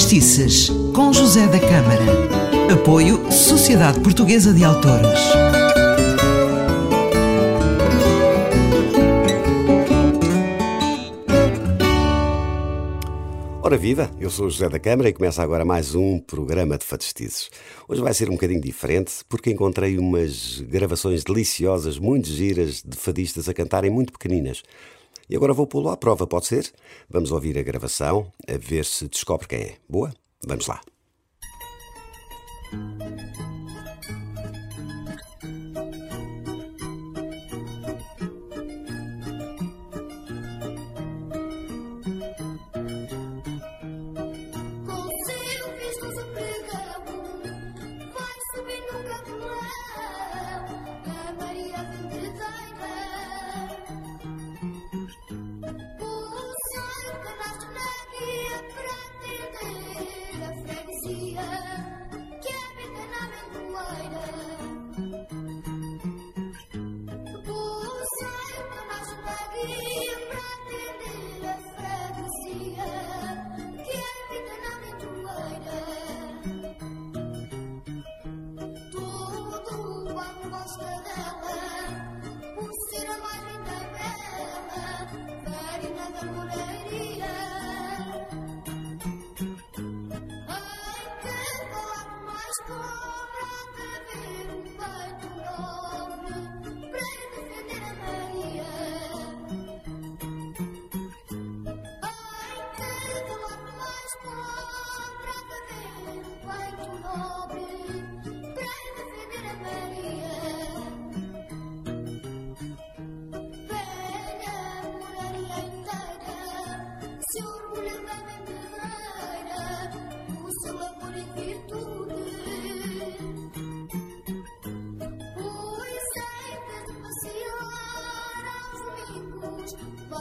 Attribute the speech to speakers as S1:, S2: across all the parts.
S1: Fadistices, com José da Câmara. Apoio Sociedade Portuguesa de Autores.
S2: Ora viva, eu sou o José da Câmara e começa agora mais um programa de fadistices. Hoje vai ser um bocadinho diferente porque encontrei umas gravações deliciosas, muito giras, de fadistas a cantarem muito pequeninas. E agora vou pô-lo à prova, pode ser? Vamos ouvir a gravação, a ver se descobre quem é. Boa? Vamos lá.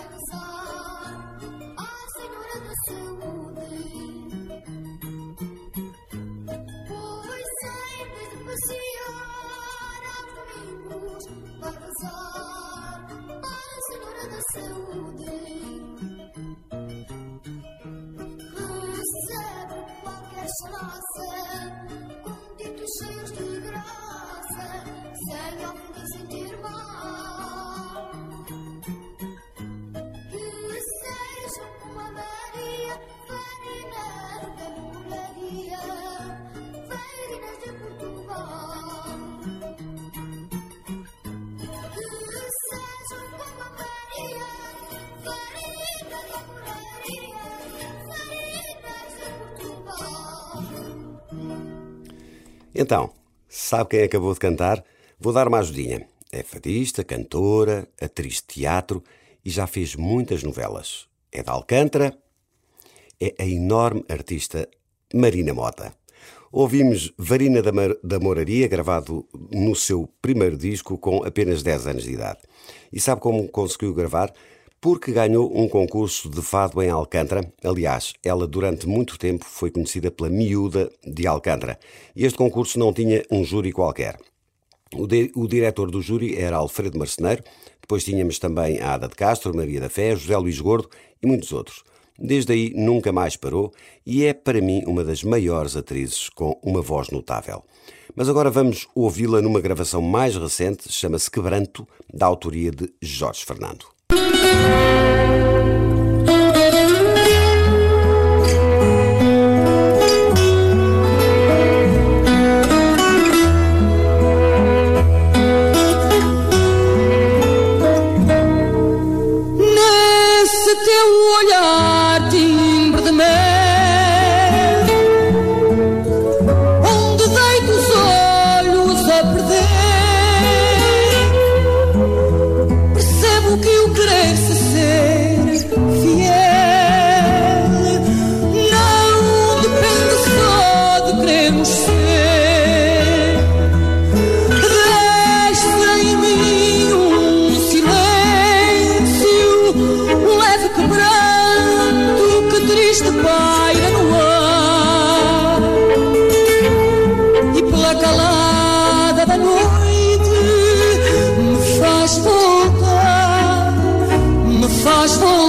S3: Vai
S2: Então, sabe quem acabou de cantar? Vou dar uma ajudinha. É fadista, cantora, atriz de teatro e já fez muitas novelas. É de Alcântara, é a enorme artista Marina Mota. Ouvimos Varina da, Mar- da Moraria, gravado no seu primeiro disco com apenas 10 anos de idade. E sabe como conseguiu gravar? Porque ganhou um concurso de fado em Alcântara. Aliás, ela durante muito tempo foi conhecida pela Miúda de Alcântara. E este concurso não tinha um júri qualquer. O, di- o diretor do júri era Alfredo Marceneiro, depois tínhamos também a Ada de Castro, Maria da Fé, José Luís Gordo e muitos outros. Desde aí nunca mais parou e é para mim uma das maiores atrizes com uma voz notável. Mas agora vamos ouvi-la numa gravação mais recente, chama-se Quebranto, da autoria de Jorge Fernando.
S4: Nesse triste paira no ar. E pela calada da noite me faz voltar, me faz voltar.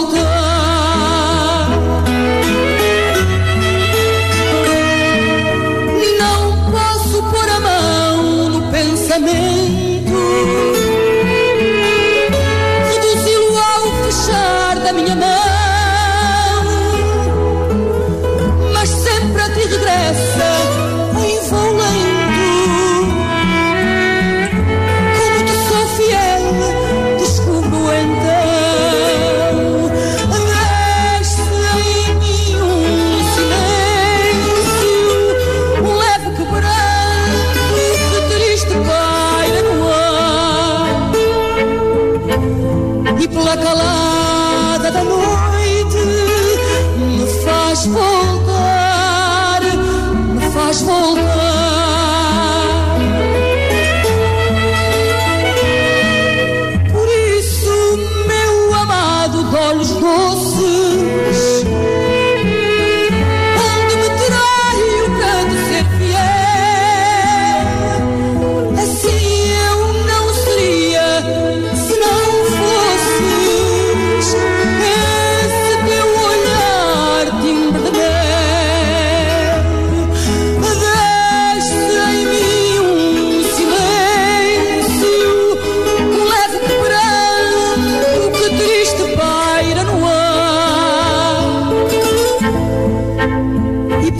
S4: Faz voltar, me faz voltar.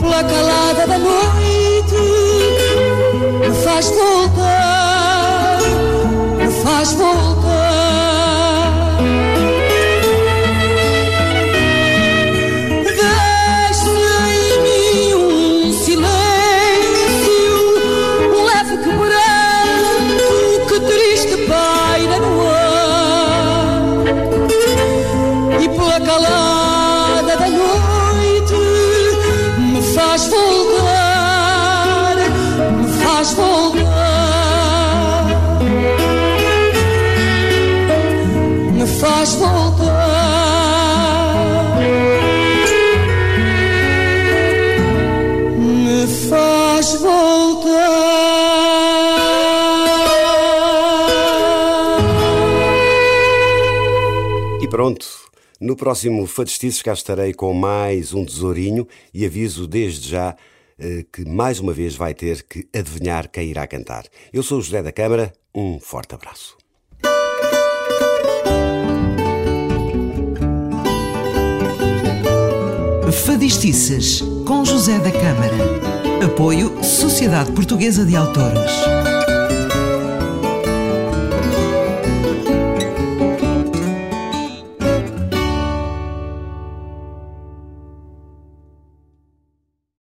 S4: Pela calada da noite me faz voltar, me faz voltar. Faz voltar, me faz voltar, me faz voltar, me faz voltar.
S2: E pronto, no próximo Fadestices cá estarei com mais um tesourinho e aviso desde já eh, que mais uma vez vai ter que adivinhar quem irá cantar. Eu sou o José da Câmara, um forte abraço.
S1: Fadistices, com José da Câmara. Apoio Sociedade Portuguesa de Autores.